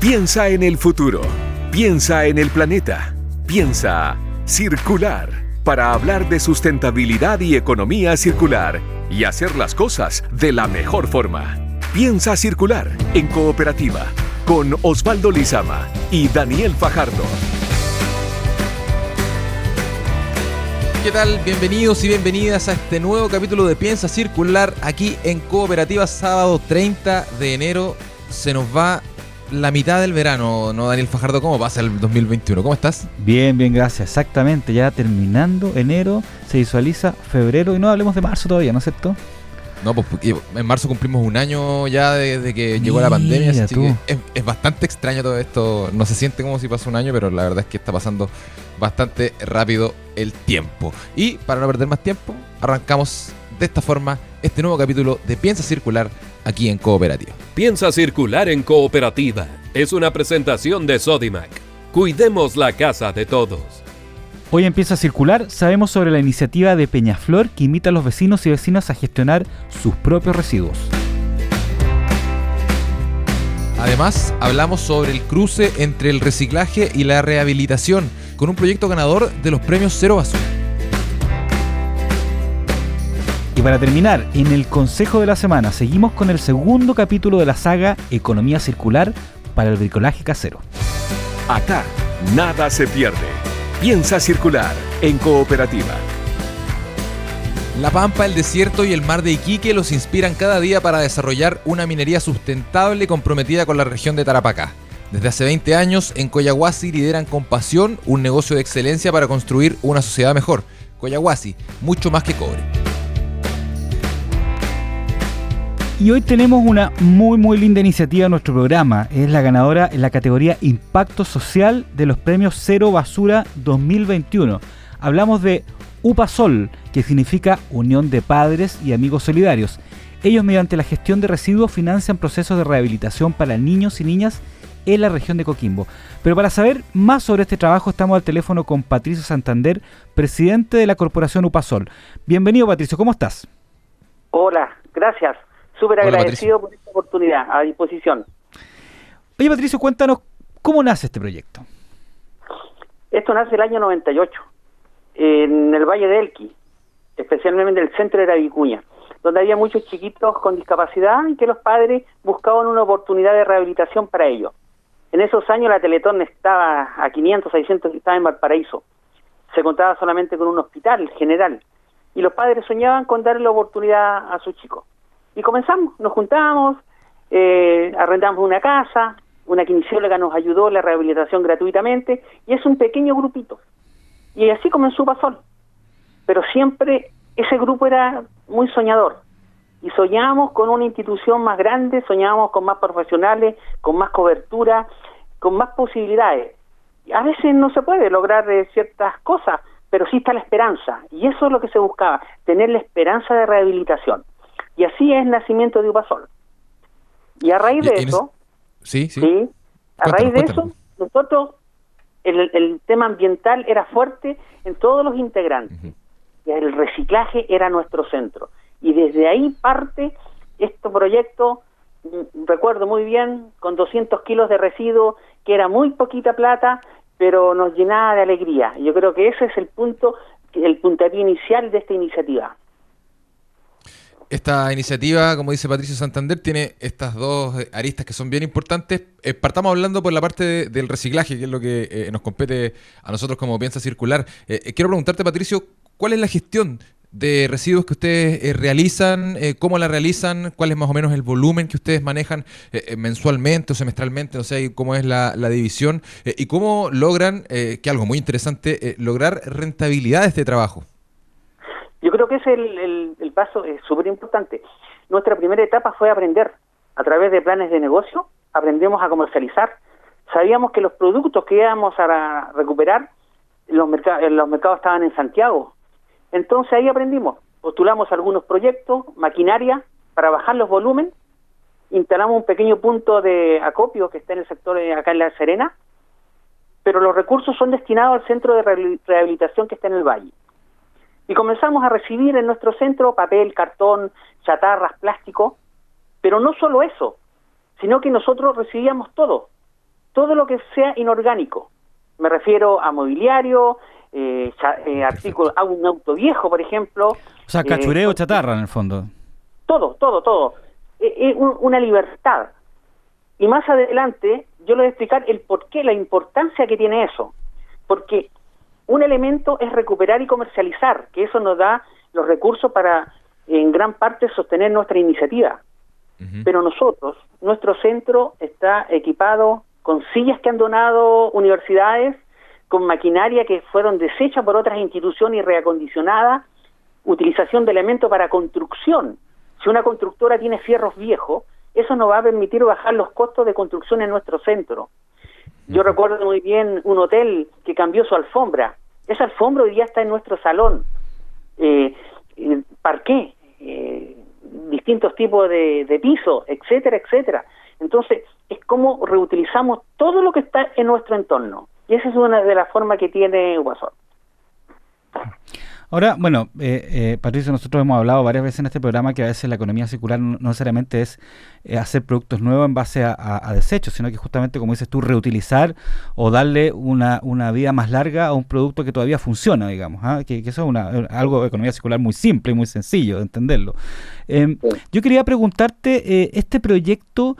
Piensa en el futuro. Piensa en el planeta. Piensa circular para hablar de sustentabilidad y economía circular y hacer las cosas de la mejor forma. Piensa circular en cooperativa con Osvaldo Lizama y Daniel Fajardo. ¿Qué tal? Bienvenidos y bienvenidas a este nuevo capítulo de Piensa Circular aquí en Cooperativa sábado 30 de enero. Se nos va la mitad del verano, ¿no, Daniel Fajardo? ¿Cómo pasa el 2021? ¿Cómo estás? Bien, bien, gracias. Exactamente, ya terminando enero, se visualiza febrero y no hablemos de marzo todavía, ¿no es cierto? No, pues en marzo cumplimos un año ya desde que llegó la pandemia, así que es, es, bastante extraño todo esto. No se siente como si pasó un año, pero la verdad es que está pasando bastante rápido el tiempo. Y para no perder más tiempo, arrancamos de esta forma este nuevo capítulo de Piensa Circular aquí en Cooperativa. Piensa Circular en Cooperativa es una presentación de Sodimac. Cuidemos la casa de todos. Hoy empieza a circular, sabemos sobre la iniciativa de Peñaflor que invita a los vecinos y vecinas a gestionar sus propios residuos. Además, hablamos sobre el cruce entre el reciclaje y la rehabilitación, con un proyecto ganador de los premios Cero Basura. Y para terminar, en el Consejo de la Semana seguimos con el segundo capítulo de la saga Economía Circular para el bricolaje casero. Acá, nada se pierde. Piensa circular en cooperativa. La Pampa, el desierto y el mar de Iquique los inspiran cada día para desarrollar una minería sustentable comprometida con la región de Tarapacá. Desde hace 20 años, en Coyahuasi lideran con pasión un negocio de excelencia para construir una sociedad mejor. Coyahuasi, mucho más que cobre. Y hoy tenemos una muy muy linda iniciativa en nuestro programa. Es la ganadora en la categoría Impacto Social de los premios Cero Basura 2021. Hablamos de UPASOL, que significa Unión de Padres y Amigos Solidarios. Ellos mediante la gestión de residuos financian procesos de rehabilitación para niños y niñas en la región de Coquimbo. Pero para saber más sobre este trabajo estamos al teléfono con Patricio Santander, presidente de la corporación UPASOL. Bienvenido Patricio, ¿cómo estás? Hola, gracias. Súper agradecido por esta oportunidad, a disposición. Oye, Patricio, cuéntanos, ¿cómo nace este proyecto? Esto nace el año 98, en el Valle de Elqui, especialmente en el centro de la Vicuña, donde había muchos chiquitos con discapacidad y que los padres buscaban una oportunidad de rehabilitación para ellos. En esos años la Teletón estaba a 500, 600, estaba en Valparaíso. Se contaba solamente con un hospital general. Y los padres soñaban con darle la oportunidad a sus chicos. Y comenzamos, nos juntamos, eh, arrendamos una casa, una kinesióloga nos ayudó la rehabilitación gratuitamente, y es un pequeño grupito. Y así comenzó Pasol. Pero siempre ese grupo era muy soñador. Y soñábamos con una institución más grande, soñábamos con más profesionales, con más cobertura, con más posibilidades. A veces no se puede lograr eh, ciertas cosas, pero sí está la esperanza. Y eso es lo que se buscaba, tener la esperanza de rehabilitación. Y así es el nacimiento de Upasol. Y a raíz de eso, sí, sí. a raíz de eso, nosotros, el, el, tema ambiental era fuerte en todos los integrantes. Y el reciclaje era nuestro centro. Y desde ahí parte este proyecto, mm, recuerdo muy bien, con 200 kilos de residuos, que era muy poquita plata, pero nos llenaba de alegría. Yo creo que ese es el punto, el puntapié inicial de esta iniciativa. Esta iniciativa, como dice Patricio Santander, tiene estas dos aristas que son bien importantes. Eh, partamos hablando por la parte del reciclaje, que es lo que eh, nos compete a nosotros como Piensa Circular. Eh, quiero preguntarte, Patricio, ¿cuál es la gestión de residuos que ustedes realizan? ¿Cómo la realizan? ¿Cuál es más o menos el volumen que ustedes manejan mensualmente o semestralmente? No sé cómo es la, la división. ¿Y cómo logran, que algo muy interesante, lograr rentabilidad de este trabajo? Yo creo que ese es el, el, paso es súper importante. Nuestra primera etapa fue aprender a través de planes de negocio, aprendemos a comercializar. Sabíamos que los productos que íbamos a recuperar, los, mercados, los mercados estaban en Santiago. Entonces ahí aprendimos. Postulamos algunos proyectos, maquinaria para bajar los volúmenes, instalamos un pequeño punto de acopio que está en el sector acá en La Serena, pero los recursos son destinados al centro de rehabilitación que está en el valle. Y comenzamos a recibir en nuestro centro papel, cartón, chatarras, plástico, pero no solo eso, sino que nosotros recibíamos todo. todo lo que sea inorgánico. Me refiero a mobiliario, eh, eh artículos, a un auto viejo, por ejemplo. O sea, cachureo, chatarra en el fondo. Todo, todo, todo. Es una libertad. Y más adelante yo le voy a explicar el por qué, la importancia que tiene eso. Porque un elemento es recuperar y comercializar, que eso nos da los recursos para en gran parte sostener nuestra iniciativa. Pero nosotros, nuestro centro está equipado con sillas que han donado universidades, con maquinaria que fueron desechas por otras instituciones y reacondicionadas, utilización de elementos para construcción. Si una constructora tiene fierros viejos, eso nos va a permitir bajar los costos de construcción en nuestro centro. Yo recuerdo muy bien un hotel que cambió su alfombra. Esa alfombra hoy día está en nuestro salón. Eh, parqué, eh, distintos tipos de, de pisos, etcétera, etcétera. Entonces, es como reutilizamos todo lo que está en nuestro entorno. Y esa es una de las formas que tiene Guasón. Ahora, bueno, eh, eh, Patricio, nosotros hemos hablado varias veces en este programa que a veces la economía circular no, necesariamente es eh, hacer productos nuevos en base a, desechos, sino que justamente, como dices tú, reutilizar o darle una, una vida más larga a un producto que todavía funciona, digamos, ¿ah? que, eso es una, algo de economía circular muy simple y muy sencillo de entenderlo. Em, yo quería preguntarte, este proyecto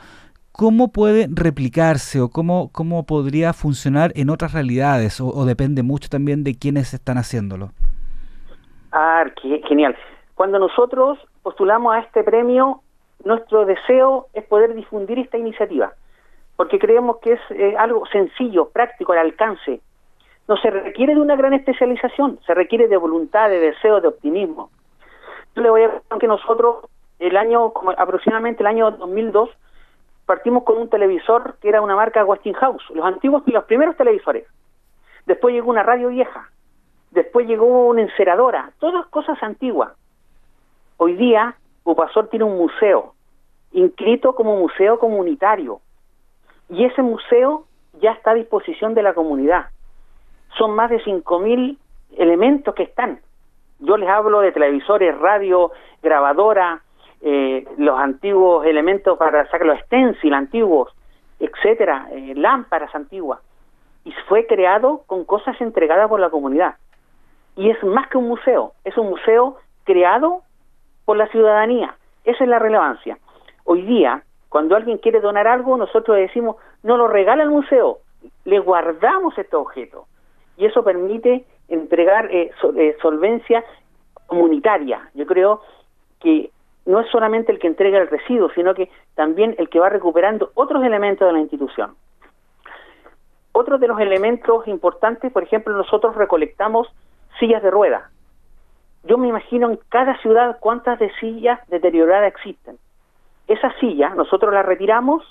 cómo puede replicarse o cómo, cómo podría funcionar en otras realidades o, depende mucho también de quiénes están haciéndolo. Ah, genial. Cuando nosotros postulamos a este premio, nuestro deseo es poder difundir esta iniciativa, porque creemos que es eh, algo sencillo, práctico, al alcance. No se requiere de una gran especialización, se requiere de voluntad, de deseo, de optimismo. Yo le voy a decir que nosotros, el año, aproximadamente el año 2002, partimos con un televisor que era una marca Westinghouse, los antiguos y los primeros televisores. Después llegó una radio vieja, después llegó una enceradora, todas cosas antiguas. Hoy día, Upasor tiene un museo, inscrito como museo comunitario, y ese museo ya está a disposición de la comunidad. Son más de 5.000 elementos que están. Yo les hablo de televisores, radio, grabadora, eh, los antiguos elementos para sacar los stencil antiguos, etcétera, eh, lámparas antiguas. Y fue creado con cosas entregadas por la comunidad y es más que un museo, es un museo creado por la ciudadanía. Esa es la relevancia. Hoy día, cuando alguien quiere donar algo, nosotros decimos, no lo regala al museo, le guardamos este objeto. Y eso permite entregar eh, eh, solvencia comunitaria. Yo creo que no es solamente el que entrega el residuo, sino que también el que va recuperando otros elementos de la institución. Otro de los elementos importantes, por ejemplo, nosotros recolectamos sillas de rueda. Yo me imagino en cada ciudad cuántas de sillas deterioradas existen. Esas sillas nosotros las retiramos,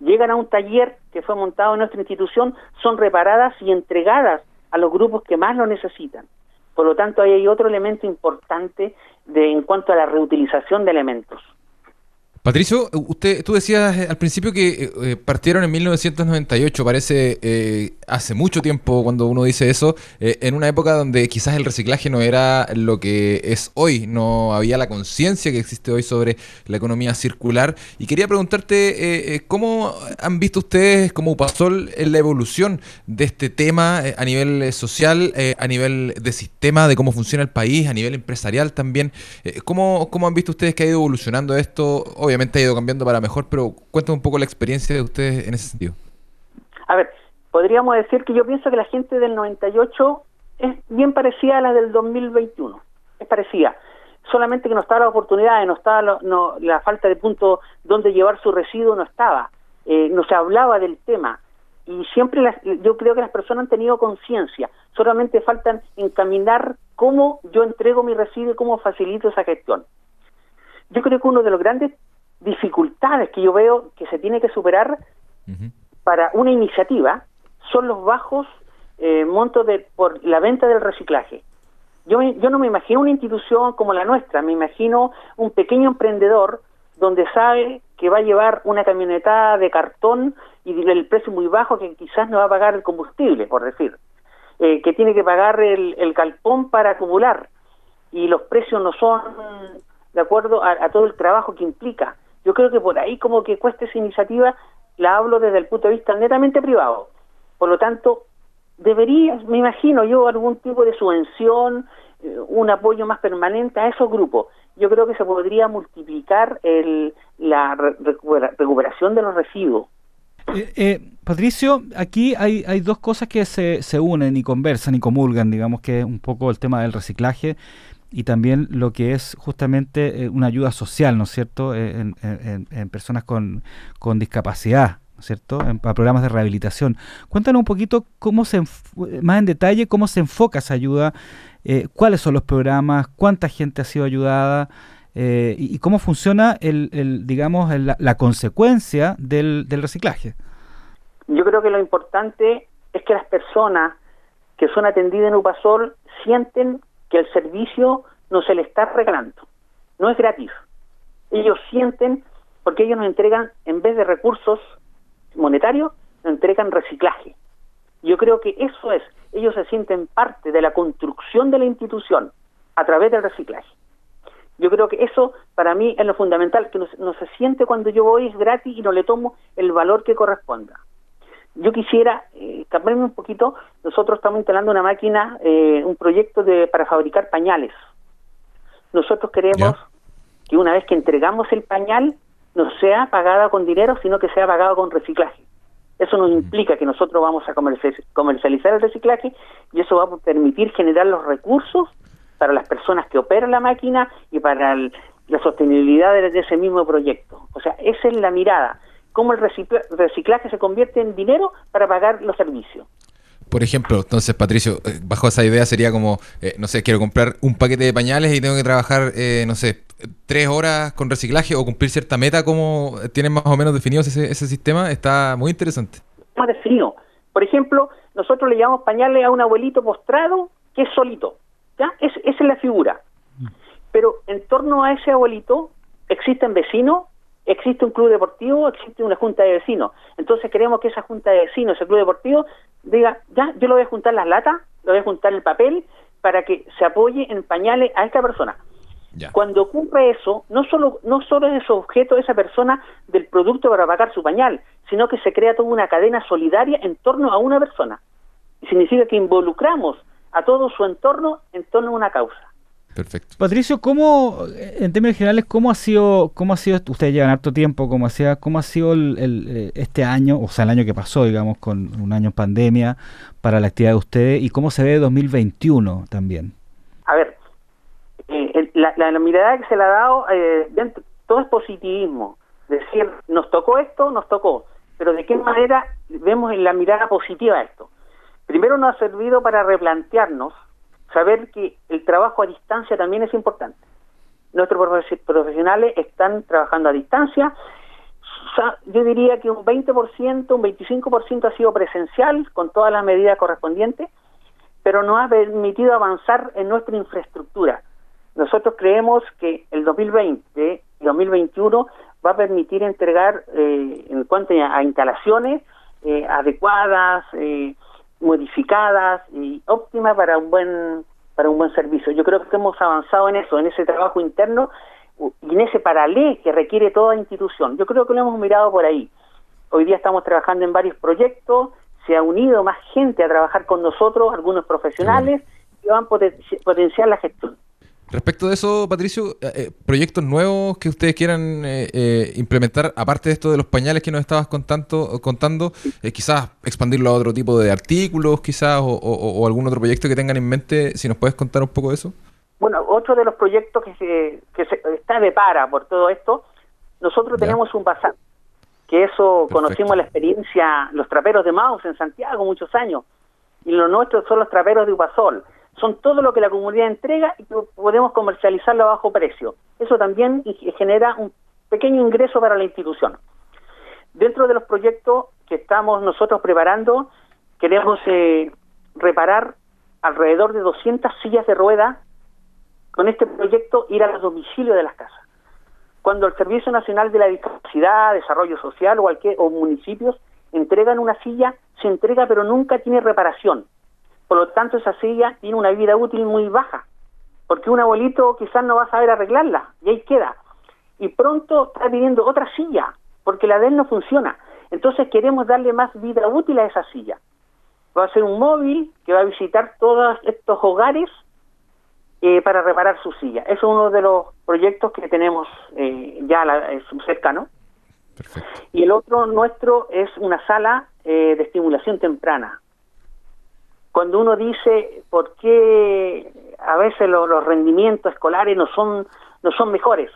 llegan a un taller que fue montado en nuestra institución, son reparadas y entregadas a los grupos que más lo necesitan. Por lo tanto, ahí hay otro elemento importante de, en cuanto a la reutilización de elementos. Patricio, usted, tú decías eh, al principio que eh, eh, partieron en 1998, parece hace mucho tiempo cuando uno dice eso, en una época donde quizás el reciclaje no era lo que es hoy, no había la conciencia que existe hoy sobre la economía circular. Y quería preguntarte, ¿cómo han visto ustedes como UPASOL la evolución de este tema a nivel social, a nivel de sistema, de cómo funciona el país, a nivel empresarial también? ¿cómo, ¿Cómo han visto ustedes que ha ido evolucionando esto? Obviamente ha ido cambiando para mejor, pero cuéntame un poco la experiencia de ustedes en ese sentido. A ver, podríamos decir que yo pienso que la gente del 98 es bien parecida a la del 2021. Es parecida. Solamente que no estaba la oportunidad, no estaba la falta de punto donde llevar su residuo, no estaba. Eh, no se hablaba del tema. Y siempre yo creo que las personas han tenido conciencia. Solamente faltan encaminar cómo yo entrego mi residuo y cómo facilito esa gestión. Yo creo que uno de los grandes dificultades que yo veo que se tiene que superar para una iniciativa son los bajos eh, montos de por la venta del reciclaje. Yo, yo no me imagino una institución como la nuestra, me imagino un pequeño emprendedor donde sabe que va a llevar una camioneta de cartón y el precio muy bajo que quizás no va a pagar el combustible, por decir, eh, que tiene que pagar el, el calpón para acumular y los precios no son de acuerdo a todo el trabajo que implica. Yo creo que por ahí como que cuesta esa iniciativa la hablo desde el punto de vista netamente privado. Por lo tanto, debería, me imagino yo, algún tipo de subvención, eh, un apoyo más permanente a esos grupos. Yo creo que se podría multiplicar el, la recuperación de los residuos. Eh, eh, Patricio, aquí hay, hay dos cosas que se, se unen y conversan y comulgan, digamos que es un poco el tema del reciclaje y también lo que es justamente una ayuda social, ¿no es cierto?, en, en, personas con, con discapacidad. ¿cierto? En, programas de rehabilitación. Cuéntanos un poquito cómo se más en detalle cómo se enfoca esa ayuda, eh, cuáles son los programas, cuánta gente ha sido ayudada eh, y, cómo funciona el, digamos la, consecuencia del, del, reciclaje. Yo creo que lo importante es que las personas que son atendidas en UPASOL sienten que el servicio no se le está regalando, no es gratis. Ellos sienten porque ellos nos entregan, en vez de recursos monetario, nos entregan reciclaje. Yo creo que eso es, ellos se sienten parte de la construcción de la institución a través del reciclaje. Yo creo que eso para mí es lo fundamental, que no, se siente cuando yo voy es gratis y no le tomo el valor que corresponda. Yo quisiera eh, cambiarme un poquito, nosotros estamos instalando una máquina, eh, un proyecto de, para fabricar pañales. Nosotros queremos que una vez que entregamos el pañal, no sea pagada con dinero, sino que sea pagada con reciclaje. Eso nos implica que nosotros vamos a comercializar el reciclaje y eso va a permitir generar los recursos para las personas que operan la máquina y para la sostenibilidad de, ese mismo proyecto. O sea, esa es la mirada, cómo el reciclaje se convierte en dinero para pagar los servicios. Por ejemplo, entonces, Patricio, eh, bajo esa idea sería como, eh, no sé, quiero comprar un paquete de pañales y tengo que trabajar, eh, no sé, tres horas con reciclaje o cumplir cierta meta, ¿cómo tienen más o menos definido ese, ese sistema? Está muy interesante. Más definido. Por ejemplo, nosotros le llamamos pañales a un abuelito postrado que es solito. ¿ya? esa es la figura. Pero en torno a ese abuelito existen vecinos, existe un club deportivo, existe una junta de vecinos. Entonces queremos que esa junta de vecinos, ese club deportivo, diga, ya, yo lo voy a juntar las latas, lo voy a juntar el papel para que se apoye en pañales a esta persona. Cuando ocurre eso, no solo, no solo es objeto esa persona del producto para pagar su pañal, sino que se crea toda una cadena solidaria en torno a una persona. Y significa que involucramos a todo su entorno en torno a una causa. Perfecto. Patricio, ¿cómo, en términos generales, cómo ha sido, cómo ha sido, ustedes llevan harto tiempo, cómo, hacía, cómo ha sido el, eh, este año, o sea, el año que pasó, digamos, con un año en pandemia para la actividad de ustedes, y cómo se ve 2021 también? A ver, eh, la, la, mirada que se le ha dado, eh, todo es positivismo, decir, nos tocó esto, nos tocó, pero de qué manera vemos en la mirada positiva esto. Primero nos ha servido para replantearnos saber que el trabajo a distancia también es importante. Nuestros profesionales están trabajando a distancia. Yo diría que un 20%, un 25% ha sido presencial con todas las medidas correspondientes, pero nos ha permitido avanzar en nuestra infraestructura. Nosotros creemos que el 2020 y 2021 va a permitir entregar, eh, en cuanto a, instalaciones eh, adecuadas, eh, modificadas y óptimas para un buen para un buen servicio. Yo creo que hemos avanzado en eso, en ese trabajo interno y en ese paralelo que requiere toda institución. Yo creo que lo hemos mirado por ahí. Hoy día estamos trabajando en varios proyectos, se ha unido más gente a trabajar con nosotros, algunos profesionales, que van a potenciar la gestión. Respecto de eso, Patricio, eh, eh, proyectos nuevos que ustedes quieran eh, implementar, aparte de esto de los pañales que nos estabas contando, contando quizás expandirlo a otro tipo de artículos, quizás, o, algún otro proyecto que tengan en mente, si nos puedes contar un poco de eso. Bueno, otro de los proyectos que, se, que se, está de para por todo esto, nosotros tenemos un pasar, que eso conocimos la experiencia, los traperos de Maus en Santiago muchos años, y los nuestros son los traperos de Upasol son todo lo que la comunidad entrega y que podemos comercializarlo a bajo precio. Eso también genera un pequeño ingreso para la institución. Dentro de los proyectos que estamos nosotros preparando, queremos eh, reparar alrededor de 200 sillas de rueda con este proyecto ir a los domicilios de las casas. Cuando el Servicio Nacional de la Discapacidad, Desarrollo Social o, cualquier, o municipios entregan una silla, se entrega pero nunca tiene reparación por lo tanto, esa silla tiene una vida útil muy baja, porque un abuelito quizás no va a saber arreglarla y ahí queda. Y pronto está pidiendo otra silla, porque la de él no funciona. Entonces queremos darle más vida útil a esa silla. Va a ser un móvil que va a visitar todos estos hogares eh, para reparar su silla. Eso es uno de los proyectos que tenemos eh, ya la, eh, cercano. Y el otro nuestro es una sala de estimulación temprana. Cuando uno dice por qué a veces los rendimientos escolares no son no son mejores,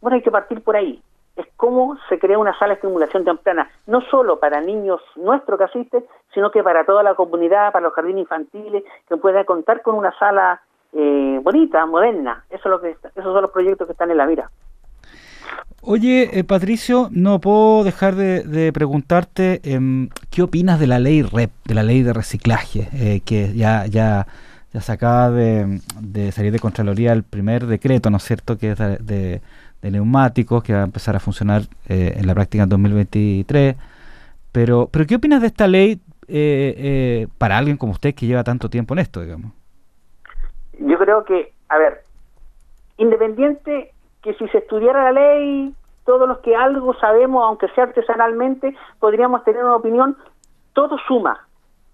bueno hay que partir por ahí es cómo se crea una sala de estimulación temprana, no solo para niños nuestros que asisten, sino que para toda la comunidad, para los jardines infantiles, que pueda contar con una sala eh, bonita, moderna. Eso es lo que esos son los proyectos que están en la mira. Oye, eh, Patricio, no puedo dejar de, preguntarte em, qué opinas de la ley REP, de la ley de reciclaje, eh, que ya, ya, ya se acaba de, salir de Contraloría el primer decreto, ¿no es cierto?, que es de de neumáticos que va a empezar a funcionar eh, en la práctica en 2023. Pero, pero ¿qué opinas de esta ley eh, para alguien como usted que lleva tanto tiempo en esto, digamos? Yo creo que, a ver, independiente que si se estudiara la ley, todos los que algo sabemos, aunque sea artesanalmente, podríamos tener una opinión, todo suma.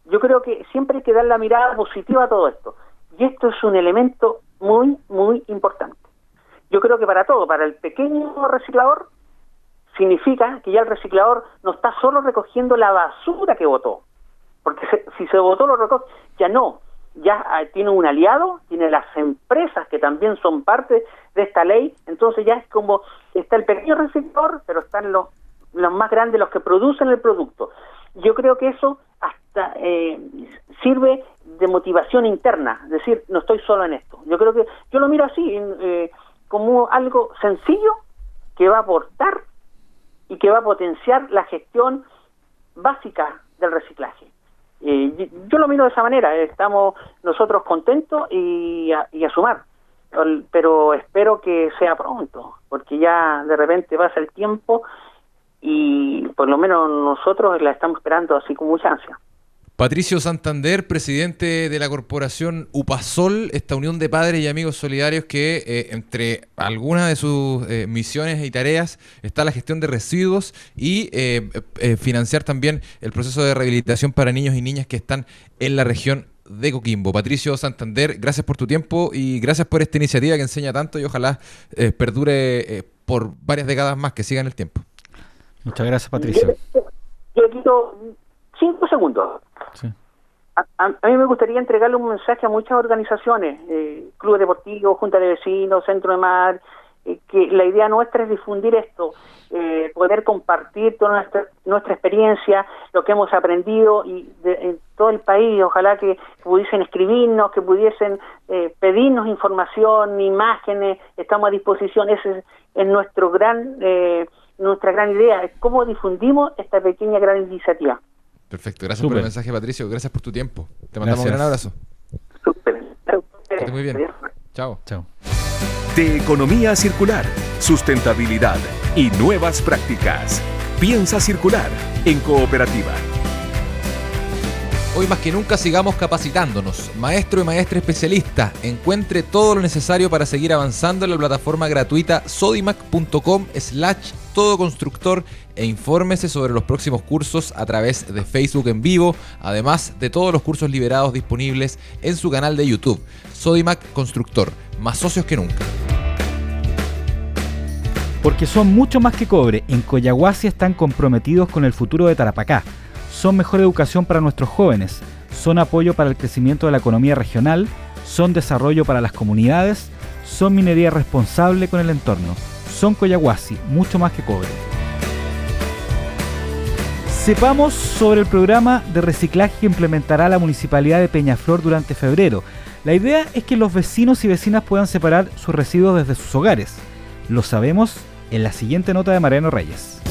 Yo creo que siempre hay que dar la mirada positiva a todo esto. Y esto es un elemento muy, muy importante yo creo que para todo, para el pequeño reciclador, significa que ya el reciclador no está solo recogiendo la basura que votó, porque si se votó lo recoge, ya no, ya ah, tiene un aliado, tiene las empresas que también son parte de esta ley, entonces ya es como, está el pequeño reciclador, pero están los, los más grandes, los que producen el producto. Yo creo que eso hasta eh, sirve de motivación interna, es decir, no estoy solo en esto. Yo creo que, yo lo miro así, eh, como algo sencillo que va a aportar y que va a potenciar la gestión básica del reciclaje. Eh, yo lo miro de esa manera, estamos nosotros contentos y a, y a sumar, pero espero que sea pronto, porque ya de repente pasa el tiempo y por lo menos nosotros la estamos esperando así con mucha ansia. Patricio Santander, presidente de la corporación UPASOL, esta unión de padres y amigos solidarios que eh, entre algunas de sus eh, misiones y tareas está la gestión de residuos y eh, financiar también el proceso de rehabilitación para niños y niñas que están en la región de Coquimbo. Patricio Santander, gracias por tu tiempo y gracias por esta iniciativa que enseña tanto y ojalá perdure por varias décadas más, que siga en el tiempo. Muchas gracias, Patricio. Yo quito cinco segundos. A, mí me gustaría entregarle un mensaje a muchas organizaciones, eh, clubes deportivos, junta de vecinos, centro de mar, eh, que la idea nuestra es difundir esto, eh, poder compartir toda nuestra, nuestra experiencia, lo que hemos aprendido y en todo el país, ojalá que pudiesen escribirnos, que pudiesen pedirnos información, imágenes, estamos a disposición, esa es, nuestro gran, nuestra gran idea, es cómo difundimos esta pequeña gran iniciativa. Perfecto, gracias por el mensaje, Patricio. Gracias por tu tiempo. Te mandamos un gran abrazo. Súper. muy bien. Chao. Chao. De economía circular, sustentabilidad y nuevas prácticas. Piensa circular en cooperativa. Hoy más que nunca sigamos capacitándonos. Maestro y maestra especialista, encuentre todo lo necesario para seguir avanzando en la plataforma gratuita sodimac.com slash todo constructor e infórmese sobre los próximos cursos a través de Facebook en vivo, además de todos los cursos liberados disponibles en su canal de YouTube. Sodimac Constructor, más socios que nunca. Porque son mucho más que cobre, en Coyahuasi están comprometidos con el futuro de Tarapacá son mejor educación para nuestros jóvenes, son apoyo para el crecimiento de la economía regional, son desarrollo para las comunidades, son minería responsable con el entorno, son Coyahuasi, mucho más que cobre. Sepamos sobre el programa de reciclaje que implementará la Municipalidad de Peñaflor durante febrero. La idea es que los vecinos y vecinas puedan separar sus residuos desde sus hogares. Lo sabemos en la siguiente nota de Mariano Reyes.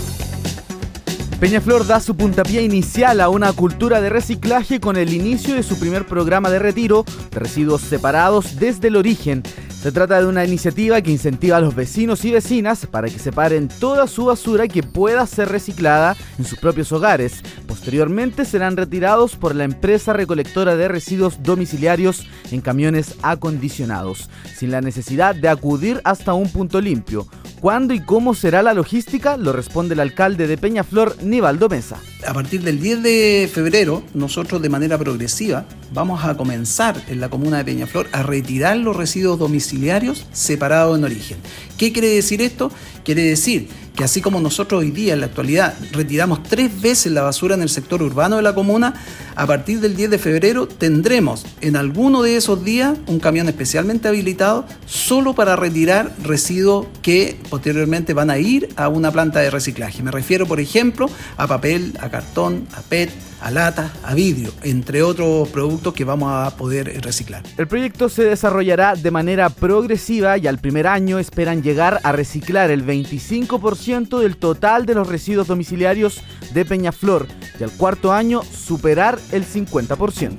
Peñaflor da su puntapié inicial a una cultura de reciclaje con el inicio de su primer programa de retiro de residuos separados desde el origen. Se trata de una iniciativa que incentiva a los vecinos y vecinas para que separen toda su basura que pueda ser reciclada en sus propios hogares. Posteriormente serán retirados por la empresa recolectora de residuos domiciliarios en camiones acondicionados, sin la necesidad de acudir hasta un punto limpio. ¿Cuándo y cómo será la logística? Lo responde el alcalde de Peñaflor, Nivaldo Mesa. A partir del 10 de febrero, nosotros de manera progresiva vamos a comenzar en la comuna de Peñaflor a retirar los residuos domiciliarios separados en origen. ¿Qué quiere decir esto? Quiere decir que así como nosotros hoy día en la actualidad retiramos tres veces la basura en el sector urbano de la comuna, a partir del 10 de febrero tendremos en alguno de esos días un camión especialmente habilitado solo para retirar residuos que posteriormente van a ir a una planta de reciclaje. Me refiero, por ejemplo, a papel, a cartón, a PET, a lata, a vidrio, entre otros productos que vamos a poder reciclar. El proyecto se desarrollará de manera progresiva y al primer año esperan llegar a reciclar el 25% del total de los residuos domiciliarios de Peñaflor y al cuarto año superar el 50%.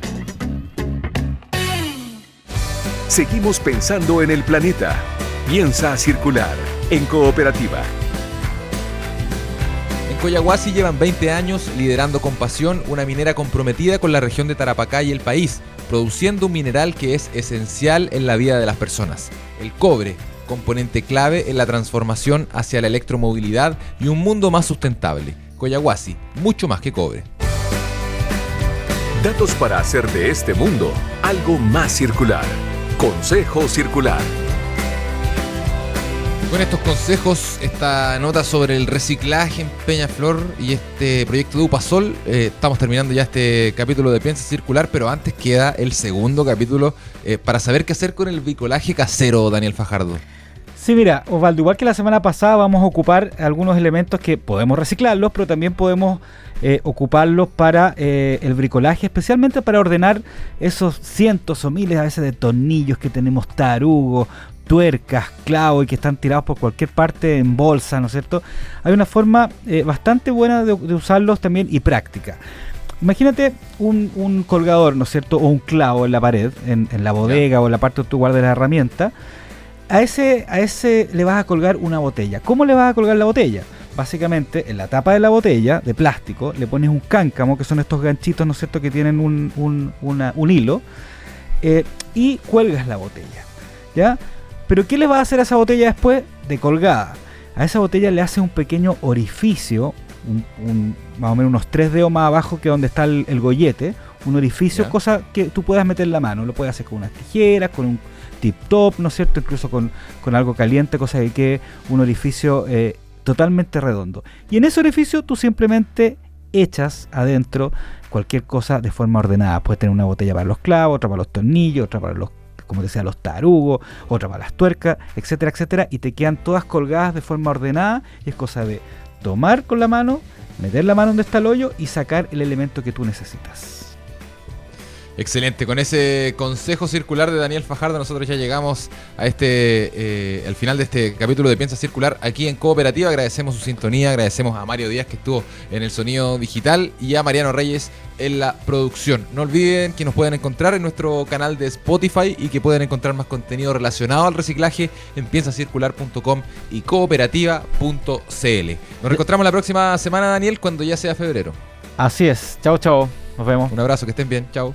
Seguimos pensando en el planeta. Piensa circular en cooperativa. Coyahuasi llevan 20 años liderando con pasión una minera comprometida con la región de Tarapacá y el país, produciendo un mineral que es esencial en la vida de las personas, el cobre, componente clave en la transformación hacia la electromovilidad y un mundo más sustentable. Coyahuasi, mucho más que cobre. Datos para hacer de este mundo algo más circular. Consejo Circular. Con estos consejos, esta nota sobre el reciclaje en Peñaflor y este proyecto de Upasol, eh, estamos terminando ya este capítulo de Piensa Circular, pero antes queda el segundo capítulo eh, para saber qué hacer con el bricolaje casero, Daniel Fajardo. Sí, mira, Osvaldo, igual que la semana pasada vamos a ocupar algunos elementos que podemos reciclarlos, pero también podemos eh, ocuparlos para el bricolaje, especialmente para ordenar esos cientos o miles a veces de tornillos que tenemos tarugo, tuercas, clavos y que están tirados por cualquier parte en bolsa, ¿no es cierto? Hay una forma eh, bastante buena de, usarlos también y práctica. Imagínate un, colgador, ¿no es cierto? O un clavo en la pared, en, la bodega o en la parte donde tú guardas la herramienta. A ese, a ese le vas a colgar una botella. ¿Cómo le vas a colgar la botella? Básicamente, en la tapa de la botella, de plástico, le pones un cáncamo, que son estos ganchitos, ¿no es cierto?, que tienen un, un, hilo, eh, y cuelgas la botella. ¿Ya? Pero ¿qué le va a hacer a esa botella después? De colgada. A esa botella le hace un pequeño orificio, más o menos unos tres dedos más abajo que donde está el, gollete, un orificio, cosa que tú puedas meter la mano. Lo puedes hacer con unas tijeras, con un tip top, ¿no es cierto? Incluso con, algo caliente, cosa que quede un orificio eh, totalmente redondo. Y en ese orificio tú simplemente echas adentro cualquier cosa de forma ordenada. Puedes tener una botella para los clavos, otra para los tornillos, otra para los como decía, los tarugos, otra para las tuercas, etcétera, etcétera, y te quedan todas colgadas de forma ordenada y es cosa de tomar con la mano, meter la mano donde está el hoyo y sacar el elemento que tú necesitas. Excelente, con ese consejo circular de Daniel Fajardo nosotros ya llegamos a este, eh, al final de este capítulo de Piensa Circular aquí en Cooperativa. Agradecemos su sintonía, agradecemos a Mario Díaz que estuvo en el sonido digital y a Mariano Reyes en la producción. No olviden que nos pueden encontrar en nuestro canal de Spotify y que pueden encontrar más contenido relacionado al reciclaje en piensacircular.com y cooperativa.cl. Nos reencontramos la próxima semana, Daniel, cuando ya sea febrero. Así es. Chao, chao. Nos vemos. Un abrazo, que estén bien. Chao